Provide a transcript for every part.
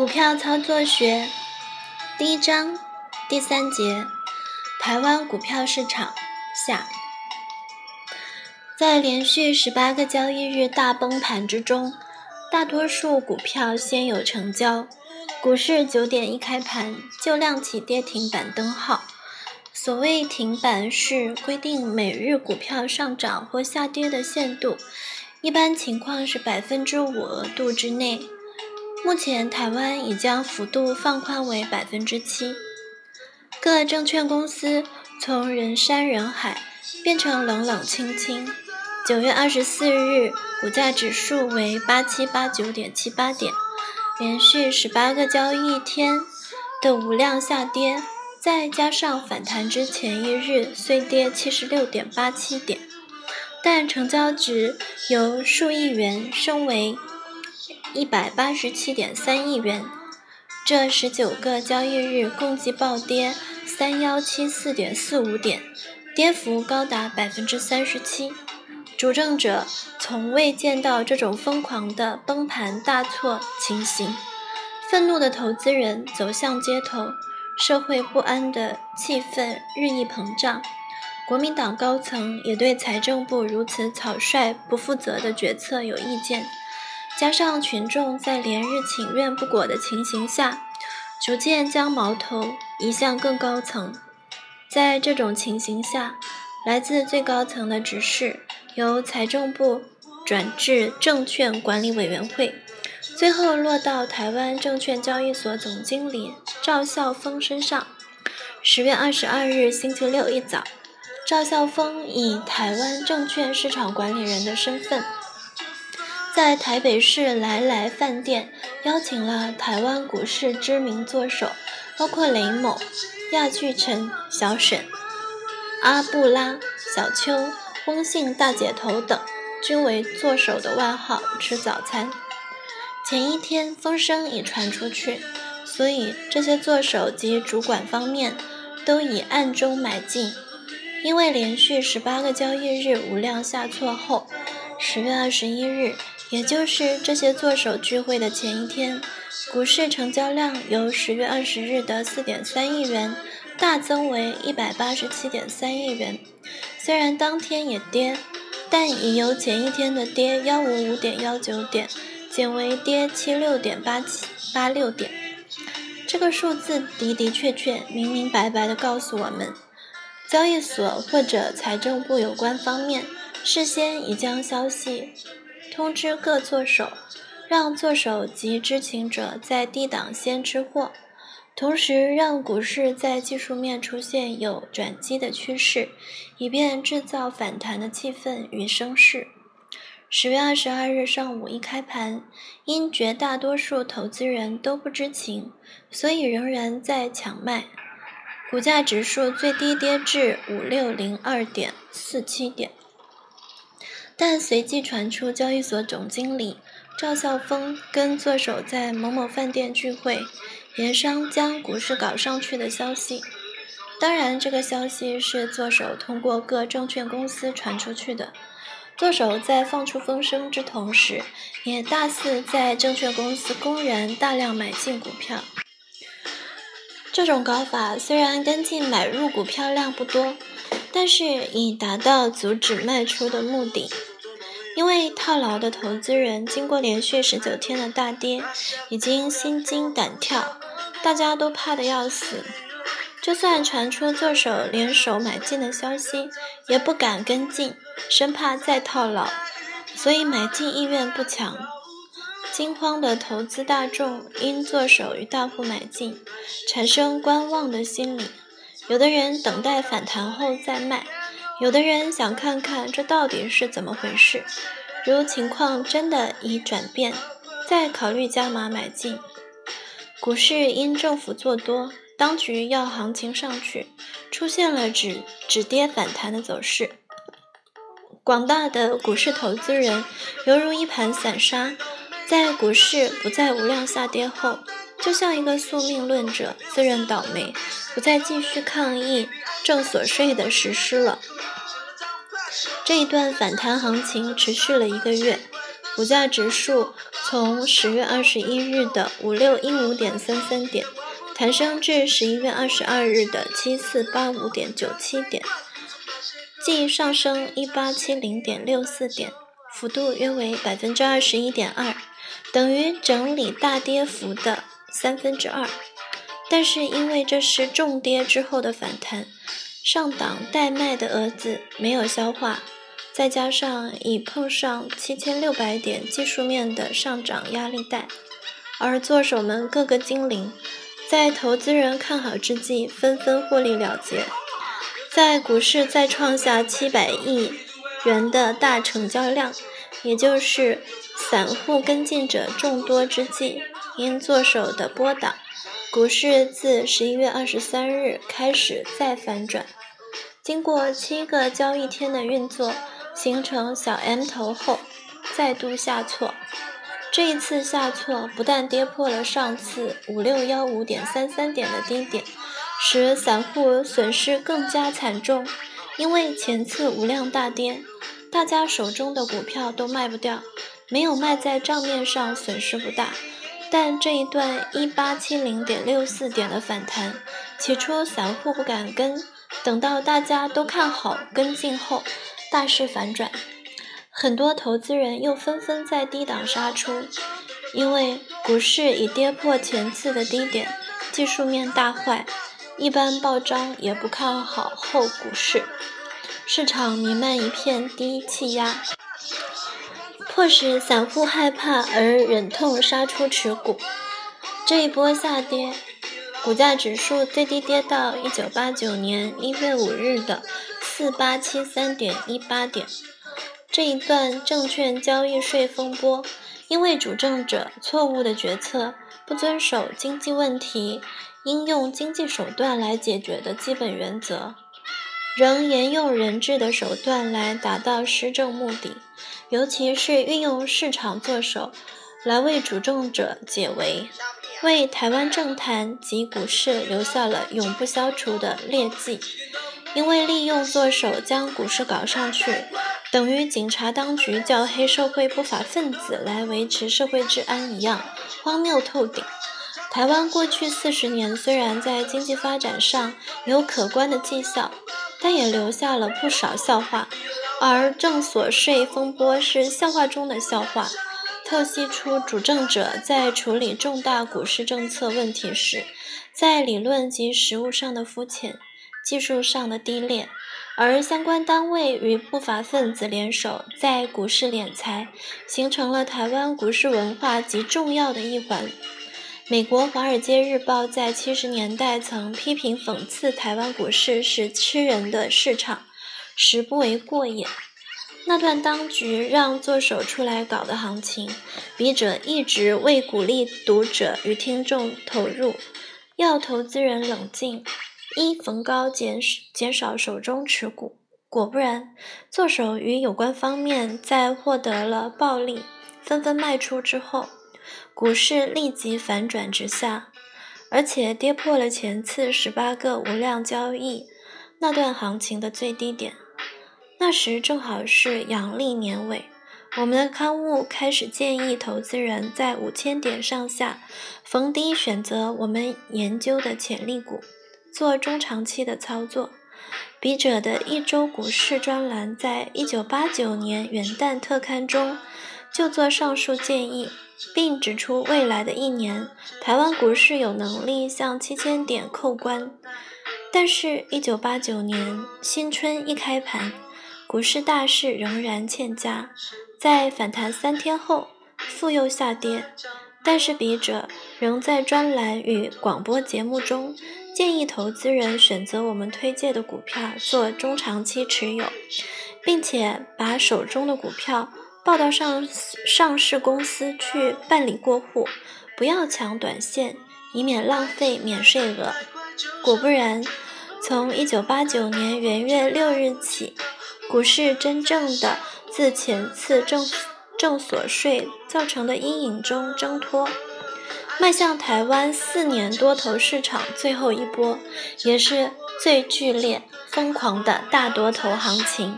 股票操作学第一章第三节：台湾股票市场下，在连续十八个交易日大崩盘之中，大多数股票先有成交。股市九点一开盘就亮起跌停板灯号。所谓停板是规定每日股票上涨或下跌的限度，一般情况是百分之五额度之内。目前台湾已将幅度放宽为百分之七。各证券公司从人山人海变成冷冷清清。九月二十四日，股价指数为八七八九点七八点。连续十八个交易天的无量下跌，再加上反弹之前一日虽跌七十六点八七点，但成交值由数亿元升为一百八十七点三亿元。这十九个交易日共计暴跌三幺七四点四五点，跌幅高达百分之三十七。主政者从未见到这种疯狂的崩盘大错情形，愤怒的投资人走向街头，社会不安的气氛日益膨胀。国民党高层也对财政部如此草率、不负责的决策有意见，加上群众在连日请愿不果的情形下，逐渐将矛头移向更高层。在这种情形下，来自最高层的指示。由财政部转至证券管理委员会，最后落到台湾证券交易所总经理赵孝峰身上。十月二十二日星期六一早，赵孝峰以台湾证券市场管理人的身份，在台北市来来饭店邀请了台湾股市知名作手，包括雷某、亚巨成、小沈、阿布拉、小邱。翁姓大姐头等均为作手的外号吃早餐。前一天风声已传出去，所以这些作手及主管方面都已暗中买进。因为连续十八个交易日无量下挫后，十月二十一日，也就是这些作手聚会的前一天，股市成交量由十月二十日的四点三亿元大增为一百八十七点三亿元。虽然当天也跌，但已由前一天的跌幺五五点幺九点减为跌七六点八七八六点。这个数字的的确确、明明白白地告诉我们，交易所或者财政部有关方面事先已将消息通知各作手，让作手及知情者在低档先吃货。同时，让股市在技术面出现有转机的趋势，以便制造反弹的气氛与声势。十月二十二日上午一开盘，因绝大多数投资人都不知情，所以仍然在抢卖。股价指数最低跌至五六零二点四七点，但随即传出交易所总经理赵孝峰跟作手在某某饭店聚会。盐商将股市搞上去的消息，当然，这个消息是作手通过各证券公司传出去的。作手在放出风声之同时，也大肆在证券公司公然大量买进股票。这种搞法虽然跟进买入股票量不多，但是已达到阻止卖出的目的。因为套牢的投资人经过连续十九天的大跌，已经心惊胆跳，大家都怕得要死。就算传出做手联手买进的消息，也不敢跟进，生怕再套牢，所以买进意愿不强。惊慌的投资大众因做手与大户买进，产生观望的心理，有的人等待反弹后再卖。有的人想看看这到底是怎么回事，如情况真的已转变，再考虑加码买进。股市因政府做多，当局要行情上去，出现了止止跌反弹的走势。广大的股市投资人犹如一盘散沙，在股市不再无量下跌后，就像一个宿命论者自认倒霉，不再继续抗议正所税的实施了。这一段反弹行情持续了一个月，股价指数从十月二十一日的五六一五点三三点，弹升至十一月二十二日的七四八五点九七点，即上升一八七零点六四点，幅度约为百分之二十一点二，等于整理大跌幅的三分之二。但是因为这是重跌之后的反弹，上档待卖的蛾子没有消化。再加上已碰上七千六百点技术面的上涨压力带，而做手们个个精灵，在投资人看好之际，纷纷获利了结。在股市再创下七百亿元的大成交量，也就是散户跟进者众多之际，因做手的波荡，股市自十一月二十三日开始再反转，经过七个交易天的运作。形成小 M 头后，再度下挫。这一次下挫不但跌破了上次五六幺五点三三点的低点，使散户损失更加惨重。因为前次无量大跌，大家手中的股票都卖不掉，没有卖在账面上损失不大。但这一段一八七零点六四点的反弹，起初散户不敢跟，等到大家都看好跟进后。大势反转，很多投资人又纷纷在低档杀出，因为股市已跌破前次的低点，技术面大坏，一般报章也不看好后股市，市场弥漫一片低气压，迫使散户害怕而忍痛杀出持股。这一波下跌，股价指数最低跌到一九八九年一月五日的。四八七三点一八点，这一段证券交易税风波，因为主政者错误的决策，不遵守经济问题应用经济手段来解决的基本原则，仍沿用人治的手段来达到施政目的，尤其是运用市场作手来为主政者解围，为台湾政坛及股市留下了永不消除的劣迹。因为利用做手将股市搞上去，等于警察当局叫黑社会不法分子来维持社会治安一样，荒谬透顶。台湾过去四十年虽然在经济发展上有可观的绩效，但也留下了不少笑话。而正所税风波是笑话中的笑话，透析出主政者在处理重大股市政策问题时，在理论及实务上的肤浅。技术上的低劣，而相关单位与不法分子联手在股市敛财，形成了台湾股市文化极重要的一环。美国《华尔街日报》在七十年代曾批评讽刺台湾股市是吃人的市场，实不为过也。那段当局让做手出来搞的行情，笔者一直为鼓励读者与听众投入，要投资人冷静。一逢高减减少手中持股，果不然，做手与有关方面在获得了暴利，纷纷卖出之后，股市立即反转直下，而且跌破了前次十八个无量交易那段行情的最低点。那时正好是阳历年尾，我们的刊物开始建议投资人在五千点上下逢低选择我们研究的潜力股。做中长期的操作，笔者的一周股市专栏在一九八九年元旦特刊中就做上述建议，并指出未来的一年台湾股市有能力向七千点扣关。但是，一九八九年新春一开盘，股市大势仍然欠佳，在反弹三天后复又下跌。但是，笔者仍在专栏与广播节目中。建议投资人选择我们推荐的股票做中长期持有，并且把手中的股票报到上上市公司去办理过户，不要抢短线，以免浪费免税额。果不然，从一九八九年元月六日起，股市真正的自前次正正所税造成的阴影中挣脱。迈向台湾四年多头市场最后一波，也是最剧烈、疯狂的大多头行情。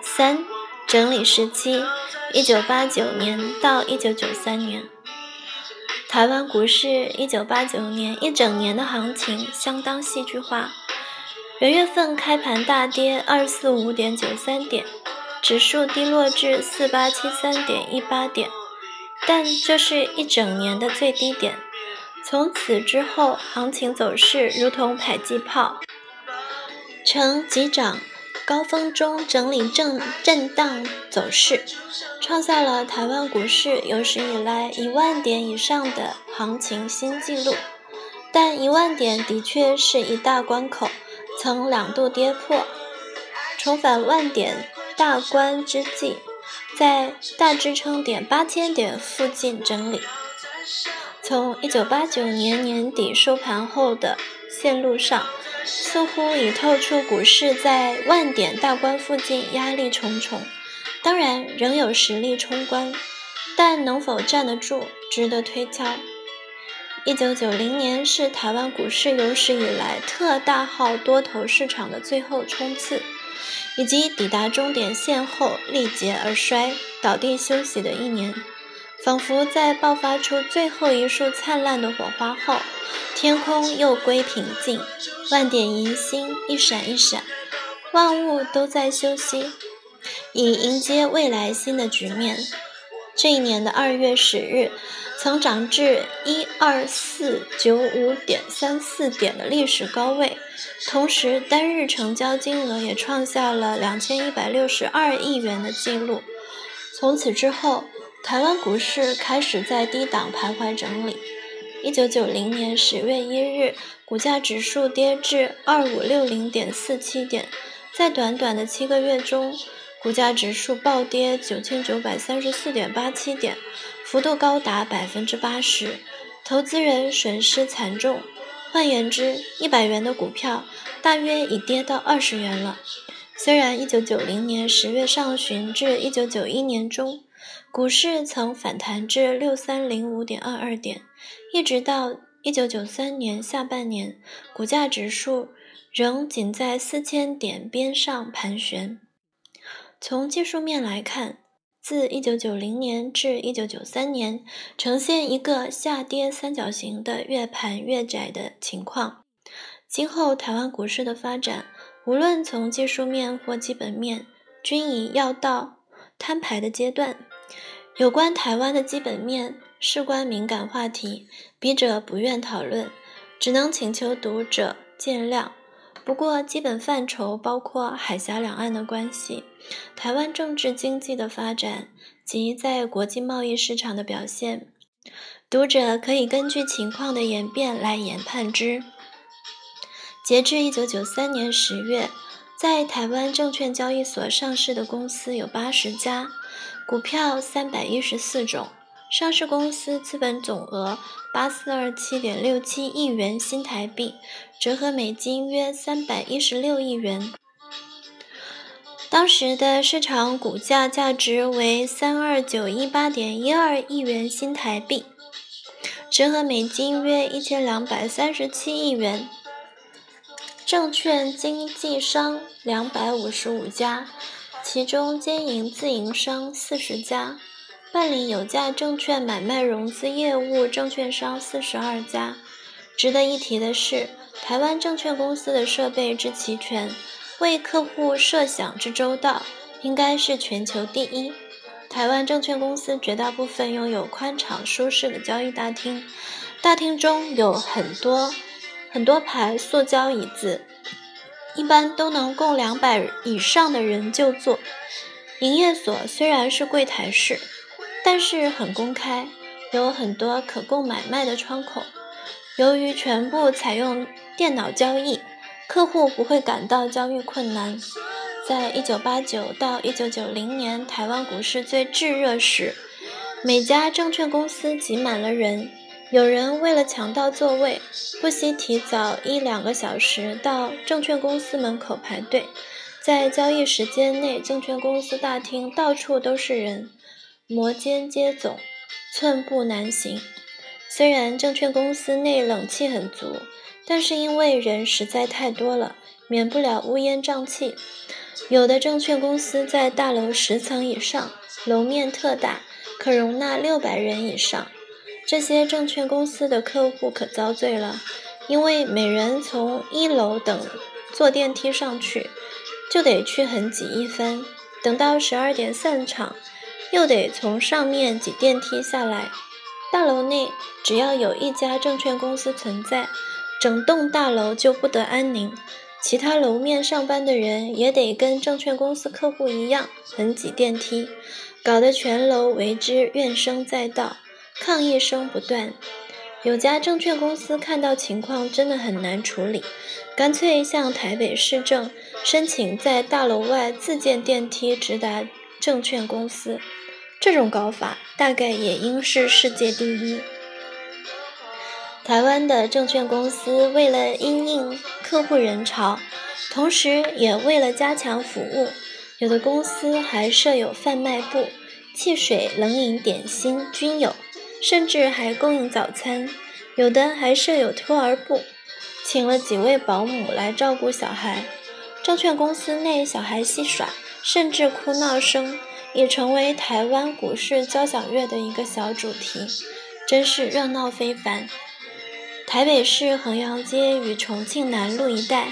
三整理时期，一九八九年到一九九三年，台湾股市一九八九年一整年的行情相当戏剧化。元月份开盘大跌二四五点九三点，指数低落至四八七三点一八点，但这是一整年的最低点。从此之后，行情走势如同迫击炮，呈急涨。高峰中整理震震荡走势，创下了台湾股市有史以来一万点以上的行情新纪录。但一万点的确是一大关口，曾两度跌破。重返万点大关之际，在大支撑点八千点附近整理。从一九八九年年底收盘后的线路上。似乎已透出股市在万点大关附近压力重重，当然仍有实力冲关，但能否站得住，值得推敲。一九九零年是台湾股市有史以来特大号多头市场的最后冲刺，以及抵达终点线后力竭而衰、倒地休息的一年。仿佛在爆发出最后一束灿烂的火花后，天空又归平静，万点银星一闪一闪，万物都在休息，以迎接未来新的局面。这一年的二月十日，曾涨至一二四九五点三四点的历史高位，同时单日成交金额也创下了两千一百六十二亿元的记录。从此之后。台湾股市开始在低档徘徊整理。一九九零年十月一日，股价指数跌至二五六零点四七点，在短短的七个月中，股价指数暴跌九千九百三十四点八七点，幅度高达百分之八十，投资人损失惨重。换言之，一百元的股票大约已跌到二十元了。虽然一九九零年十月上旬至一九九一年中，股市曾反弹至六三零五点二二点，一直到一九九三年下半年，股价指数仍仅在四千点边上盘旋。从技术面来看，自一九九零年至一九九三年，呈现一个下跌三角形的越盘越窄的情况。今后台湾股市的发展，无论从技术面或基本面，均已要到摊牌的阶段。有关台湾的基本面事关敏感话题，笔者不愿讨论，只能请求读者见谅。不过，基本范畴包括海峡两岸的关系、台湾政治经济的发展及在国际贸易市场的表现，读者可以根据情况的演变来研判之。截至一九九三年十月，在台湾证券交易所上市的公司有八十家。股票三百一十四种，上市公司资本总额八四二七点六七亿元新台币，折合美金约三百一十六亿元。当时的市场股价价值为三二九一八点一二亿元新台币，折合美金约一千两百三十七亿元。证券经纪商两百五十五家。其中兼营自营商四十家，办理有价证券买卖融资业务证券商四十二家。值得一提的是，台湾证券公司的设备之齐全，为客户设想之周到，应该是全球第一。台湾证券公司绝大部分拥有宽敞舒适的交易大厅，大厅中有很多很多排塑胶椅子。一般都能供两百以上的人就坐。营业所虽然是柜台式，但是很公开，有很多可供买卖的窗口。由于全部采用电脑交易，客户不会感到交易困难。在一九八九到一九九零年台湾股市最炙热时，每家证券公司挤满了人。有人为了抢到座位，不惜提早一两个小时到证券公司门口排队。在交易时间内，证券公司大厅到处都是人，摩肩接踵，寸步难行。虽然证券公司内冷气很足，但是因为人实在太多了，免不了乌烟瘴气。有的证券公司在大楼十层以上，楼面特大，可容纳六百人以上。这些证券公司的客户可遭罪了，因为每人从一楼等坐电梯上去，就得去很挤一分，等到十二点散场，又得从上面挤电梯下来。大楼内只要有一家证券公司存在，整栋大楼就不得安宁。其他楼面上班的人也得跟证券公司客户一样，很挤电梯，搞得全楼为之怨声载道。抗议声不断，有家证券公司看到情况真的很难处理，干脆向台北市政申请在大楼外自建电梯直达证券公司。这种搞法大概也应是世界第一。台湾的证券公司为了因应客户人潮，同时也为了加强服务，有的公司还设有贩卖部，汽水、冷饮、点心均有。甚至还供应早餐，有的还设有托儿部，请了几位保姆来照顾小孩。证券公司内小孩戏耍，甚至哭闹声，已成为台湾股市交响乐的一个小主题，真是热闹非凡。台北市衡阳街与重庆南路一带，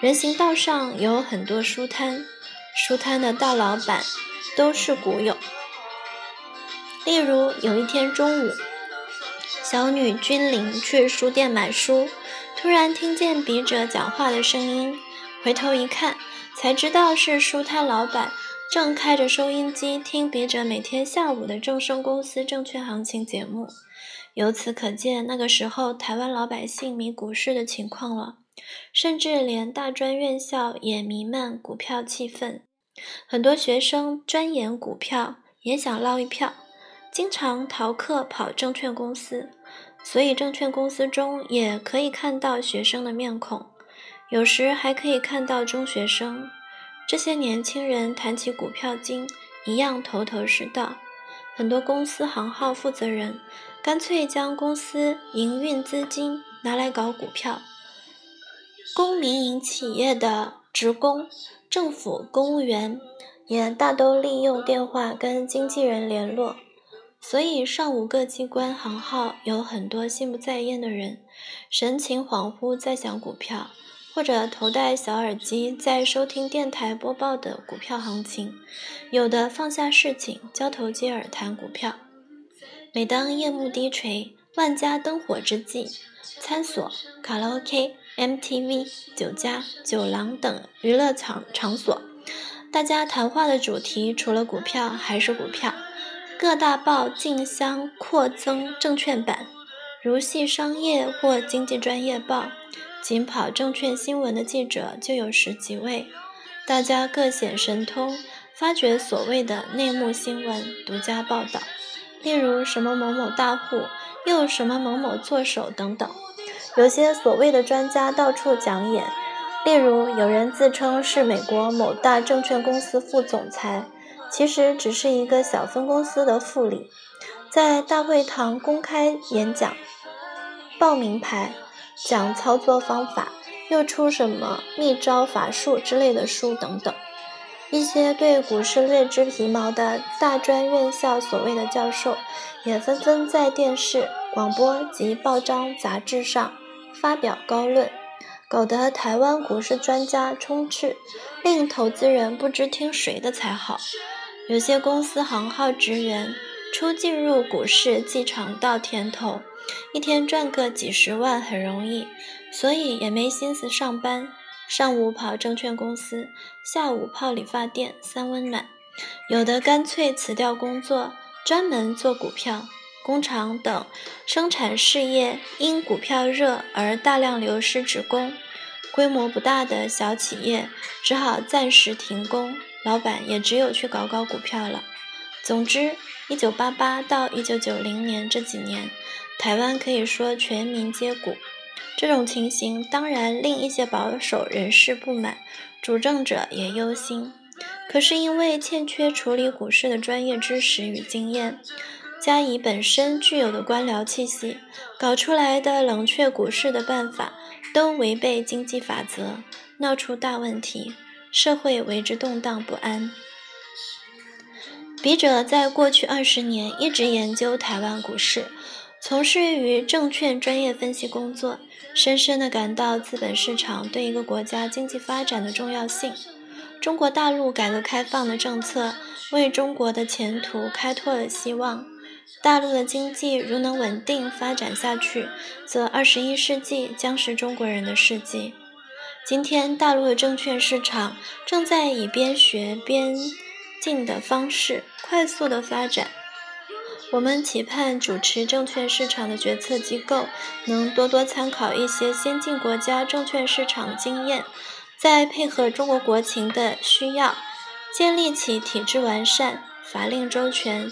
人行道上有很多书摊，书摊的大老板都是股友。例如，有一天中午，小女君临去书店买书，突然听见笔者讲话的声音，回头一看，才知道是书摊老板正开着收音机听笔者每天下午的正生公司证券行情节目。由此可见，那个时候台湾老百姓迷股市的情况了，甚至连大专院校也弥漫股票气氛，很多学生钻研股票，也想捞一票。经常逃课跑证券公司，所以证券公司中也可以看到学生的面孔，有时还可以看到中学生。这些年轻人谈起股票经，一样头头是道。很多公司行号负责人干脆将公司营运资金拿来搞股票。公民营企业的职工、政府公务员也大都利用电话跟经纪人联络。所以，上午各机关行号有很多心不在焉的人，神情恍惚在想股票，或者头戴小耳机在收听电台播报的股票行情，有的放下事情，交头接耳谈股票。每当夜幕低垂、万家灯火之际，餐所、卡拉 OK、MTV、酒家、酒廊等娱乐场场所，大家谈话的主题除了股票还是股票。各大报竞相扩增证券版，如系商业或经济专业报，仅跑证券新闻的记者就有十几位。大家各显神通，发掘所谓的内幕新闻，独家报道。例如什么某某大户，又什么某某作手等等。有些所谓的专家到处讲演，例如有人自称是美国某大证券公司副总裁。其实只是一个小分公司的副理，在大会堂公开演讲，报名牌，讲操作方法，又出什么秘招法术之类的书等等。一些对股市略知皮毛的大专院校所谓的教授，也纷纷在电视、广播及报章杂志上发表高论，搞得台湾股市专家充斥，令投资人不知听谁的才好。有些公司行号职员初进入股市既尝到甜头，一天赚个几十万很容易，所以也没心思上班。上午跑证券公司，下午泡理发店三温暖。有的干脆辞掉工作，专门做股票。工厂等生产事业因股票热而大量流失职工，规模不大的小企业只好暂时停工。老板也只有去搞搞股票了。总之，一九八八到一九九零年这几年，台湾可以说全民皆股。这种情形当然令一些保守人士不满，主政者也忧心。可是因为欠缺处理股市的专业知识与经验，加以本身具有的官僚气息，搞出来的冷却股市的办法都违背经济法则，闹出大问题。社会为之动荡不安。笔者在过去二十年一直研究台湾股市，从事于证券专业分析工作，深深地感到资本市场对一个国家经济发展的重要性。中国大陆改革开放的政策为中国的前途开拓了希望。大陆的经济如能稳定发展下去，则二十一世纪将是中国人的世纪。今天，大陆的证券市场正在以边学边进的方式快速的发展。我们期盼主持证券市场的决策机构能多多参考一些先进国家证券市场经验，再配合中国国情的需要，建立起体制完善、法令周全、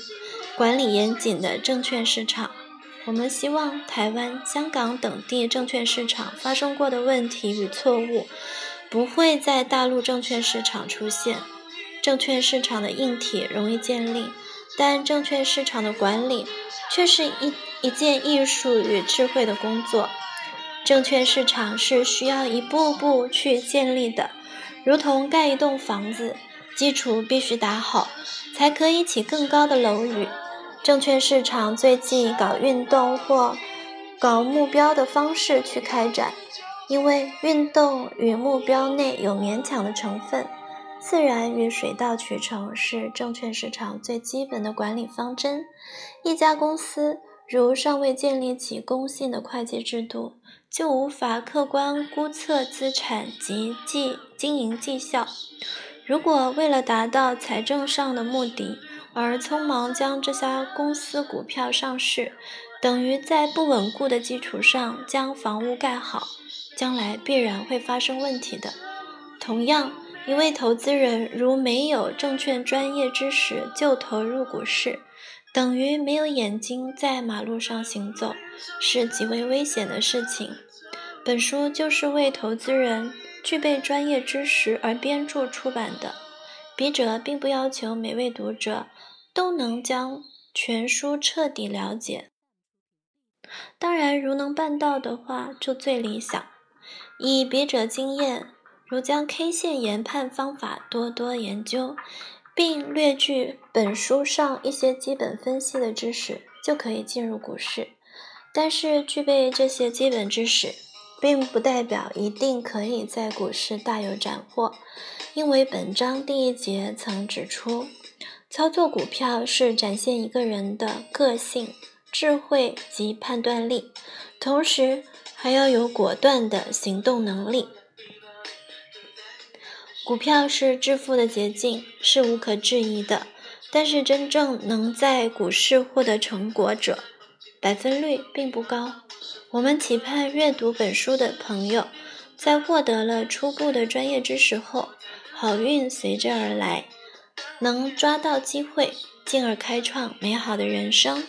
管理严谨的证券市场。我们希望台湾、香港等地证券市场发生过的问题与错误，不会在大陆证券市场出现。证券市场的硬体容易建立，但证券市场的管理却是一一件艺术与智慧的工作。证券市场是需要一步步去建立的，如同盖一栋房子，基础必须打好，才可以起更高的楼宇。证券市场最忌搞运动或搞目标的方式去开展，因为运动与目标内有勉强的成分。自然与水到渠成是证券市场最基本的管理方针。一家公司如尚未建立起公信的会计制度，就无法客观估测资产及绩经营绩效。如果为了达到财政上的目的，而匆忙将这家公司股票上市，等于在不稳固的基础上将房屋盖好，将来必然会发生问题的。同样，一位投资人如没有证券专业知识就投入股市，等于没有眼睛在马路上行走，是极为危险的事情。本书就是为投资人具备专业知识而编著出版的。笔者并不要求每位读者都能将全书彻底了解，当然，如能办到的话，就最理想。以笔者经验，如将 K 线研判方法多多研究，并略具本书上一些基本分析的知识，就可以进入股市。但是，具备这些基本知识，并不代表一定可以在股市大有斩获，因为本章第一节曾指出，操作股票是展现一个人的个性、智慧及判断力，同时还要有果断的行动能力。股票是致富的捷径，是无可置疑的，但是真正能在股市获得成果者，百分率并不高。我们期盼阅读本书的朋友，在获得了初步的专业知识后，好运随之而来，能抓到机会，进而开创美好的人生。